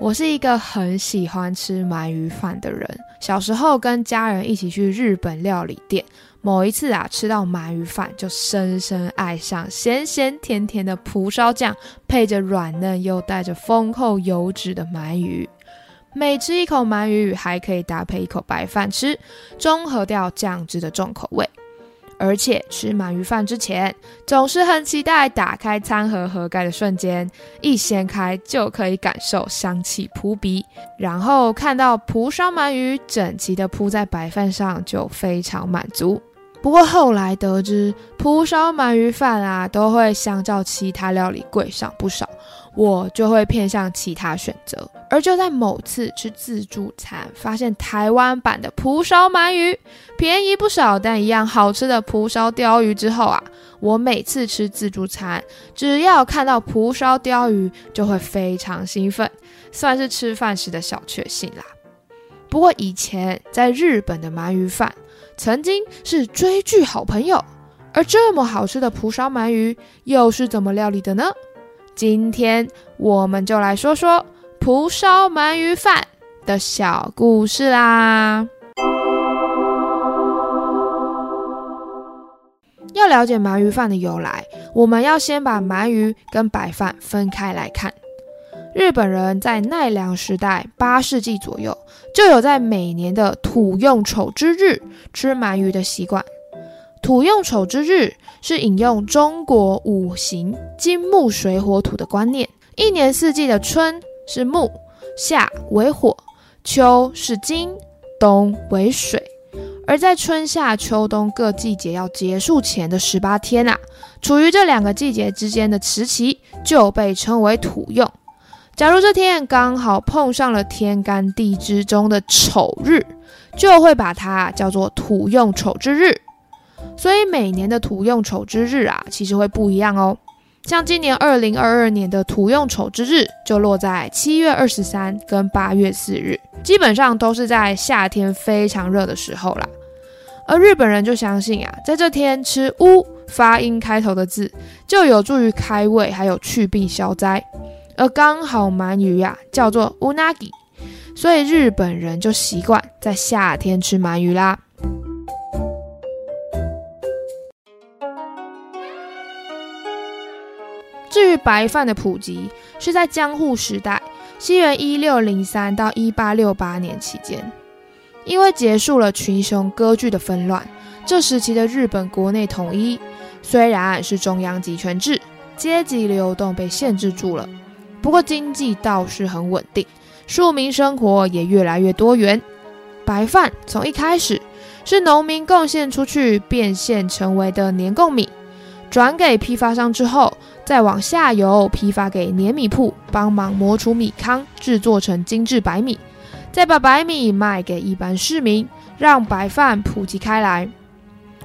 我是一个很喜欢吃鳗鱼饭的人。小时候跟家人一起去日本料理店，某一次啊，吃到鳗鱼饭就深深爱上咸咸甜甜的蒲烧酱，配着软嫩又带着丰厚油脂的鳗鱼。每吃一口鳗鱼，还可以搭配一口白饭吃，中和掉酱汁的重口味。而且吃鳗鱼饭之前，总是很期待打开餐盒盒盖的瞬间，一掀开就可以感受香气扑鼻，然后看到蒲烧鳗鱼整齐的铺在白饭上，就非常满足。不过后来得知，蒲烧鳗鱼饭啊，都会相较其他料理贵上不少。我就会偏向其他选择，而就在某次吃自助餐，发现台湾版的蒲烧鳗鱼便宜不少，但一样好吃的蒲烧鲷鱼之后啊，我每次吃自助餐，只要看到蒲烧鲷鱼就会非常兴奋，算是吃饭时的小确幸啦。不过以前在日本的鳗鱼饭曾经是追剧好朋友，而这么好吃的蒲烧鳗鱼又是怎么料理的呢？今天我们就来说说蒲烧鳗鱼饭的小故事啦。要了解鳗鱼饭的由来，我们要先把鳗鱼跟白饭分开来看。日本人在奈良时代八世纪左右就有在每年的土用丑之日吃鳗鱼的习惯。土用丑之日是引用中国五行金木水火土的观念，一年四季的春是木，夏为火，秋是金，冬为水。而在春夏秋冬各季节要结束前的十八天啊，处于这两个季节之间的时期就被称为土用。假如这天刚好碰上了天干地支中的丑日，就会把它叫做土用丑之日。所以每年的土用丑之日啊，其实会不一样哦。像今年二零二二年的土用丑之日就落在七月二十三跟八月四日，基本上都是在夏天非常热的时候啦。而日本人就相信啊，在这天吃乌发音开头的字，就有助于开胃，还有去病消灾。而刚好鳗鱼呀叫做乌 i，所以日本人就习惯在夏天吃鳗鱼啦。白饭的普及，是在江户时代，西元一六零三到一八六八年期间，因为结束了群雄割据的纷乱，这时期的日本国内统一虽然是中央集权制，阶级流动被限制住了，不过经济倒是很稳定，庶民生活也越来越多元。白饭从一开始是农民贡献出去变现成为的年贡米，转给批发商之后。再往下游批发给碾米铺，帮忙磨出米糠，制作成精致白米，再把白米卖给一般市民，让白饭普及开来。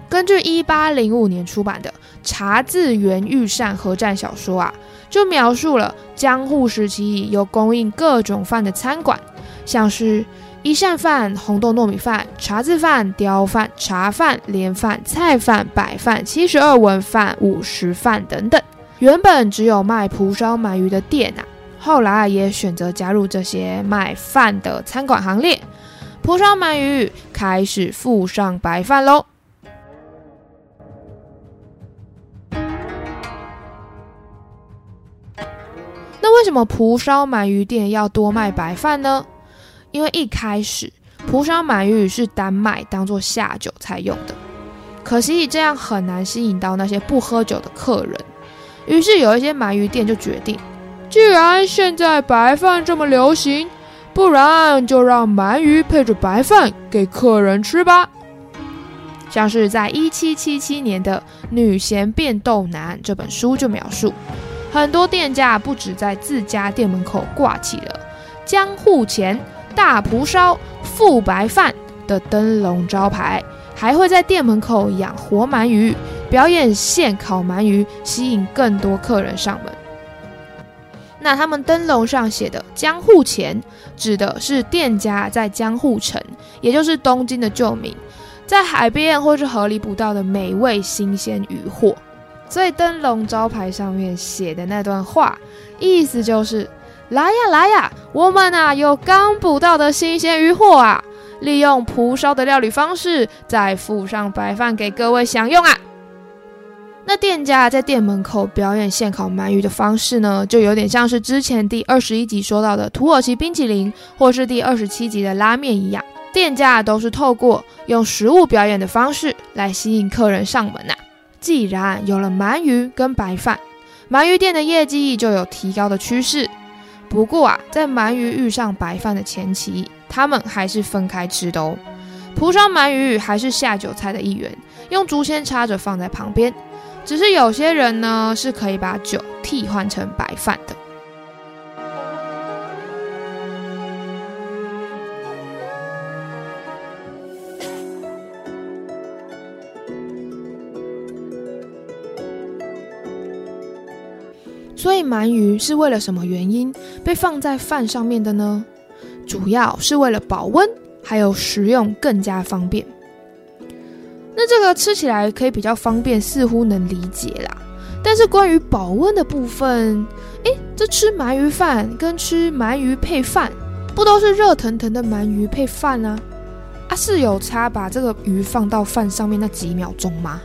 根据一八零五年出版的《茶字元御膳合战》小说啊，就描述了江户时期有供应各种饭的餐馆，像是一膳饭、红豆糯米饭、茶字饭、雕饭、茶饭、连饭、菜饭、白饭、七十二文饭、五十饭等等。原本只有卖蒲烧鳗鱼的店啊，后来也选择加入这些卖饭的餐馆行列。蒲烧鳗鱼开始附上白饭喽。那为什么蒲烧鳗鱼店要多卖白饭呢？因为一开始蒲烧鳗鱼是单卖当做下酒菜用的，可惜这样很难吸引到那些不喝酒的客人。于是有一些鳗鱼店就决定，既然现在白饭这么流行，不然就让鳗鱼配着白饭给客人吃吧。像是在一七七七年的《女贤变豆男》这本书就描述，很多店家不止在自家店门口挂起了“江户前大蒲烧富白饭”的灯笼招牌，还会在店门口养活鳗鱼，表演现烤鳗鱼，吸引更多客人上门。那他们灯笼上写的“江户前”，指的是店家在江户城，也就是东京的旧名，在海边或是河里捕到的美味新鲜渔获。所以灯笼招牌上面写的那段话，意思就是：“来呀来呀，我们啊有刚捕到的新鲜鱼货啊，利用蒲烧的料理方式，再附上白饭给各位享用啊。”那店家在店门口表演现烤鳗鱼的方式呢，就有点像是之前第二十一集说到的土耳其冰淇淋，或是第二十七集的拉面一样。店家都是透过用食物表演的方式来吸引客人上门呐。既然有了鳗鱼跟白饭，鳗鱼店的业绩就有提高的趋势。不过啊，在鳗鱼遇上白饭的前期，他们还是分开吃的哦。蒲烧鳗鱼还是下酒菜的一员，用竹签插着放在旁边。只是有些人呢，是可以把酒替换成白饭的。鳗鱼是为了什么原因被放在饭上面的呢？主要是为了保温，还有食用更加方便。那这个吃起来可以比较方便，似乎能理解啦。但是关于保温的部分，诶，这吃鳗鱼饭跟吃鳗鱼配饭，不都是热腾腾的鳗鱼配饭啊？啊，是有差把这个鱼放到饭上面那几秒钟吗？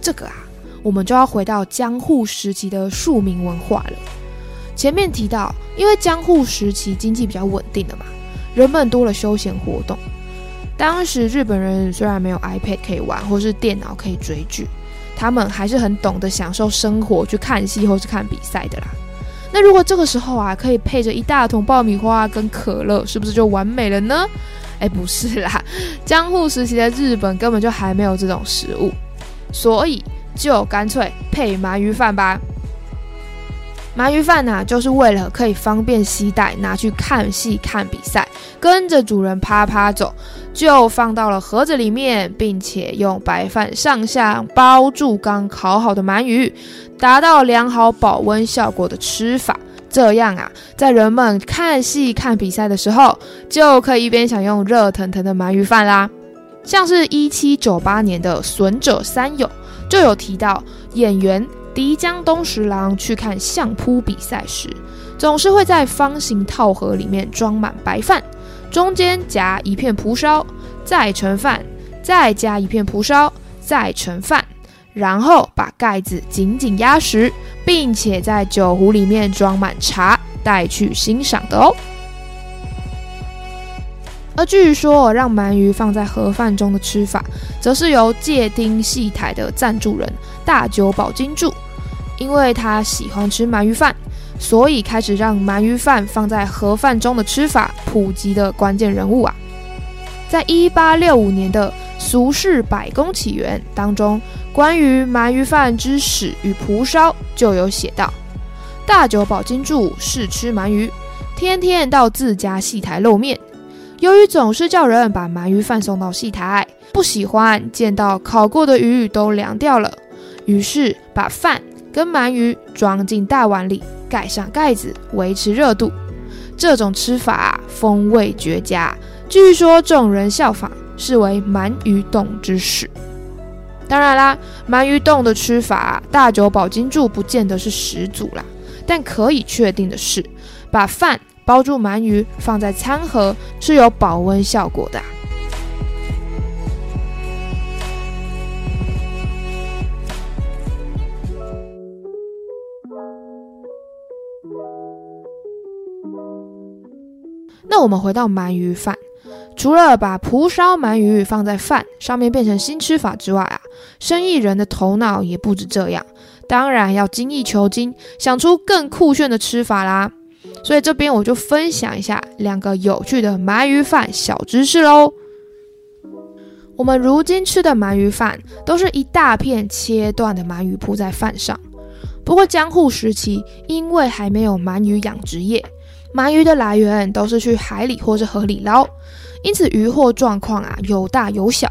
这个啊，我们就要回到江户时期的庶民文化了。前面提到，因为江户时期经济比较稳定了嘛，人们多了休闲活动。当时日本人虽然没有 iPad 可以玩，或是电脑可以追剧，他们还是很懂得享受生活，去看戏或是看比赛的啦。那如果这个时候啊，可以配着一大桶爆米花跟可乐，是不是就完美了呢？哎，不是啦，江户时期的日本根本就还没有这种食物，所以就干脆配鳗鱼饭吧。鳗鱼饭呢，就是为了可以方便携带，拿去看戏、看比赛，跟着主人啪啪走，就放到了盒子里面，并且用白饭上下包住刚烤好的鳗鱼，达到良好保温效果的吃法。这样啊，在人们看戏、看比赛的时候，就可以一边享用热腾腾的鳗鱼饭啦。像是一七九八年的《损者三友》就有提到演员。敌江东十郎去看相扑比赛时，总是会在方形套盒里面装满白饭，中间夹一片蒲烧，再盛饭，再加一片蒲烧，再盛饭，然后把盖子紧紧压实，并且在酒壶里面装满茶，带去欣赏的哦。而据说让鳗鱼放在盒饭中的吃法，则是由借丁戏台的赞助人大久保金柱。因为他喜欢吃鳗鱼饭，所以开始让鳗鱼饭放在盒饭中的吃法普及的关键人物啊。在一八六五年的《俗世百工起源》当中，关于鳗鱼饭之始与蒲烧就有写到：大久保金柱是吃鳗鱼，天天到自家戏台露面。由于总是叫人把鳗鱼饭送到戏台，不喜欢见到烤过的鱼都凉掉了，于是把饭。跟鳗鱼装进大碗里，盖上盖子，维持热度。这种吃法风味绝佳，据说众人效仿，视为鳗鱼冻之始。当然啦，鳗鱼冻的吃法，大久保金柱不见得是始祖啦。但可以确定的是，把饭包住鳗鱼放在餐盒，是有保温效果的。那我们回到鳗鱼饭，除了把蒲烧鳗鱼放在饭上面变成新吃法之外啊，生意人的头脑也不止这样，当然要精益求精，想出更酷炫的吃法啦。所以这边我就分享一下两个有趣的鳗鱼饭小知识喽。我们如今吃的鳗鱼饭都是一大片切断的鳗鱼铺在饭上，不过江户时期因为还没有鳗鱼养殖业。鳗鱼的来源都是去海里或是河里捞，因此鱼货状况啊有大有小。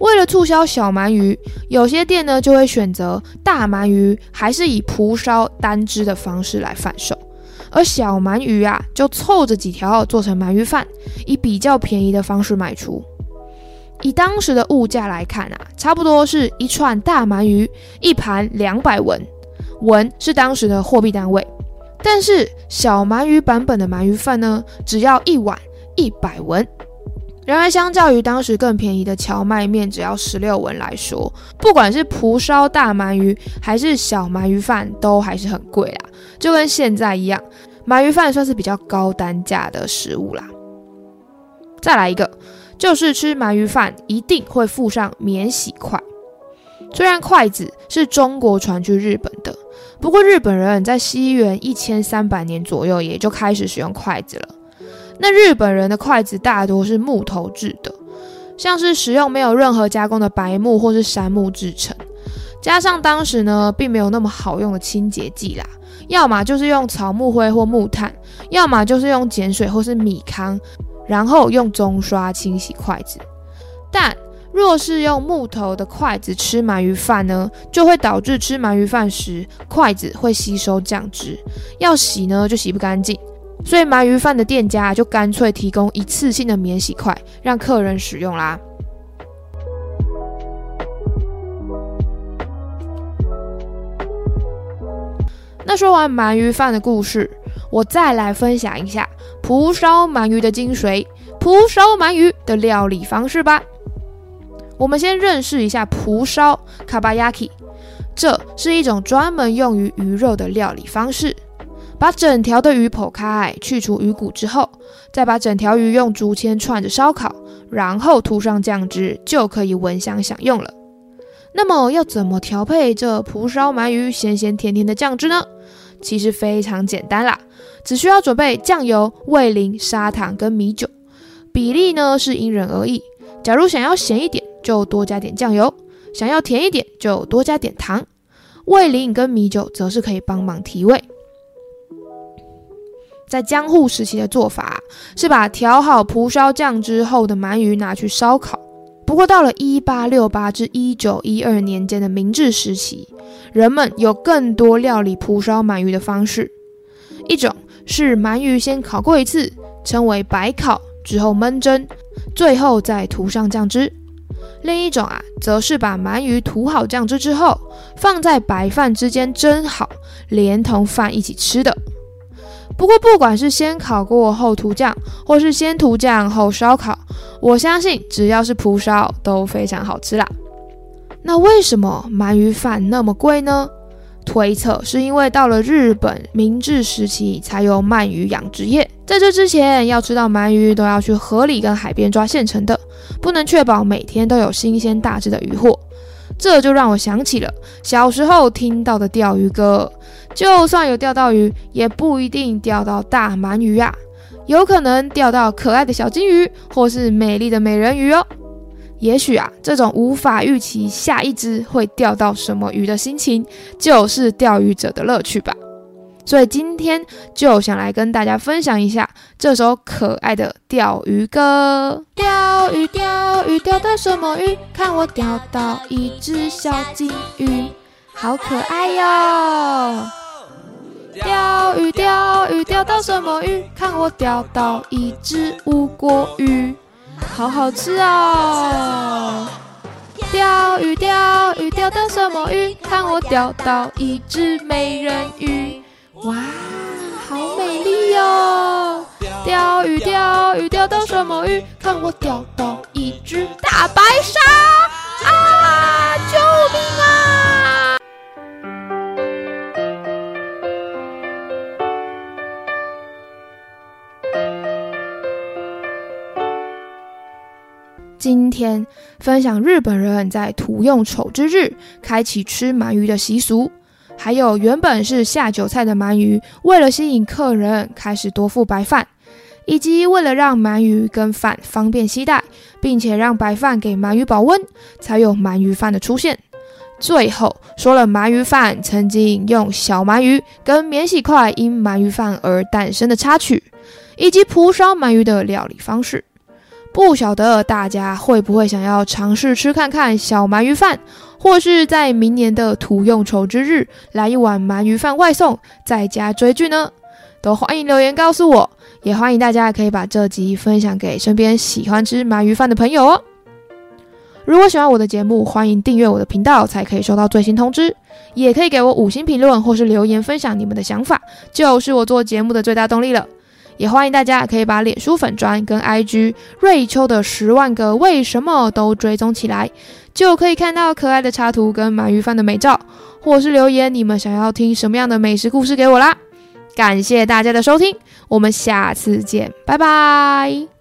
为了促销小鳗鱼，有些店呢就会选择大鳗鱼还是以蒲烧单只的方式来贩售，而小鳗鱼啊就凑着几条做成鳗鱼饭，以比较便宜的方式卖出。以当时的物价来看啊，差不多是一串大鳗鱼一盘两百文，文是当时的货币单位。但是小鳗鱼版本的鳗鱼饭呢，只要一碗一百文。然而，相较于当时更便宜的荞麦面只要十六文来说，不管是蒲烧大鳗鱼还是小鳗鱼饭，都还是很贵啦。就跟现在一样，鳗鱼饭算是比较高单价的食物啦。再来一个。就是吃鳗鱼饭一定会附上免洗筷，虽然筷子是中国传去日本的，不过日本人在西元一千三百年左右也就开始使用筷子了。那日本人的筷子大多是木头制的，像是使用没有任何加工的白木或是杉木制成，加上当时呢并没有那么好用的清洁剂啦，要么就是用草木灰或木炭，要么就是用碱水或是米糠。然后用中刷清洗筷子，但若是用木头的筷子吃鳗鱼饭呢，就会导致吃鳗鱼饭时筷子会吸收酱汁，要洗呢就洗不干净，所以鳗鱼饭的店家就干脆提供一次性的免洗筷让客人使用啦。那说完鳗鱼饭的故事。我再来分享一下蒲烧鳗鱼的精髓，蒲烧鳗鱼的料理方式吧。我们先认识一下蒲烧 （kabayaki），这是一种专门用于鱼肉的料理方式。把整条的鱼剖开，去除鱼骨之后，再把整条鱼用竹签串着烧烤，然后涂上酱汁，就可以闻香享用了。那么要怎么调配这蒲烧鳗鱼咸咸甜甜的酱汁呢？其实非常简单啦。只需要准备酱油、味淋、砂糖跟米酒，比例呢是因人而异。假如想要咸一点，就多加点酱油；想要甜一点，就多加点糖。味淋跟米酒则是可以帮忙提味。在江户时期的做法是把调好蒲烧酱之后的鳗鱼拿去烧烤。不过到了一八六八至一九一二年间的明治时期，人们有更多料理蒲烧鳗鱼的方式，一种。是鳗鱼先烤过一次，称为白烤，之后焖蒸，最后再涂上酱汁。另一种啊，则是把鳗鱼涂好酱汁之后，放在白饭之间蒸好，连同饭一起吃的。不过，不管是先烤过后涂酱，或是先涂酱后烧烤，我相信只要是蒲烧都非常好吃啦。那为什么鳗鱼饭那么贵呢？推测是因为到了日本明治时期才有鳗鱼养殖业，在这之前要吃到鳗鱼都要去河里跟海边抓现成的，不能确保每天都有新鲜大只的鱼货。这就让我想起了小时候听到的钓鱼歌，就算有钓到鱼，也不一定钓到大鳗鱼啊，有可能钓到可爱的小金鱼或是美丽的美人鱼哦。也许啊，这种无法预期下一只会钓到什么鱼的心情，就是钓鱼者的乐趣吧。所以今天就想来跟大家分享一下这首可爱的钓鱼歌。钓鱼钓鱼钓到什么鱼？看我钓到一只小金鱼，好可爱哟！钓鱼钓鱼钓到什么鱼？看我钓到一只乌龟鱼。好好吃哦！钓鱼钓鱼钓到什么鱼？看我钓到一只美人鱼！哇，好美丽哟！钓鱼钓鱼钓到什么鱼？看我钓到一只大白鲨！啊，救命啊！今天分享日本人在土用丑之日开启吃鳗鱼的习俗，还有原本是下酒菜的鳗鱼，为了吸引客人开始多付白饭，以及为了让鳗鱼跟饭方便携带，并且让白饭给鳗鱼保温，才有鳗鱼饭的出现。最后说了鳗鱼饭曾经用小鳗鱼跟免洗筷因鳗鱼饭而诞生的插曲，以及蒲烧鳗鱼的料理方式。不晓得大家会不会想要尝试吃看看小鳗鱼饭，或是在明年的土用筹之日来一碗鳗鱼饭外送，在家追剧呢？都欢迎留言告诉我，也欢迎大家可以把这集分享给身边喜欢吃鳗鱼饭的朋友哦。如果喜欢我的节目，欢迎订阅我的频道，才可以收到最新通知。也可以给我五星评论或是留言分享你们的想法，就是我做节目的最大动力了。也欢迎大家可以把脸书粉砖跟 IG 瑞秋的十万个为什么都追踪起来，就可以看到可爱的插图跟鳗鱼饭的美照，或是留言你们想要听什么样的美食故事给我啦。感谢大家的收听，我们下次见，拜拜。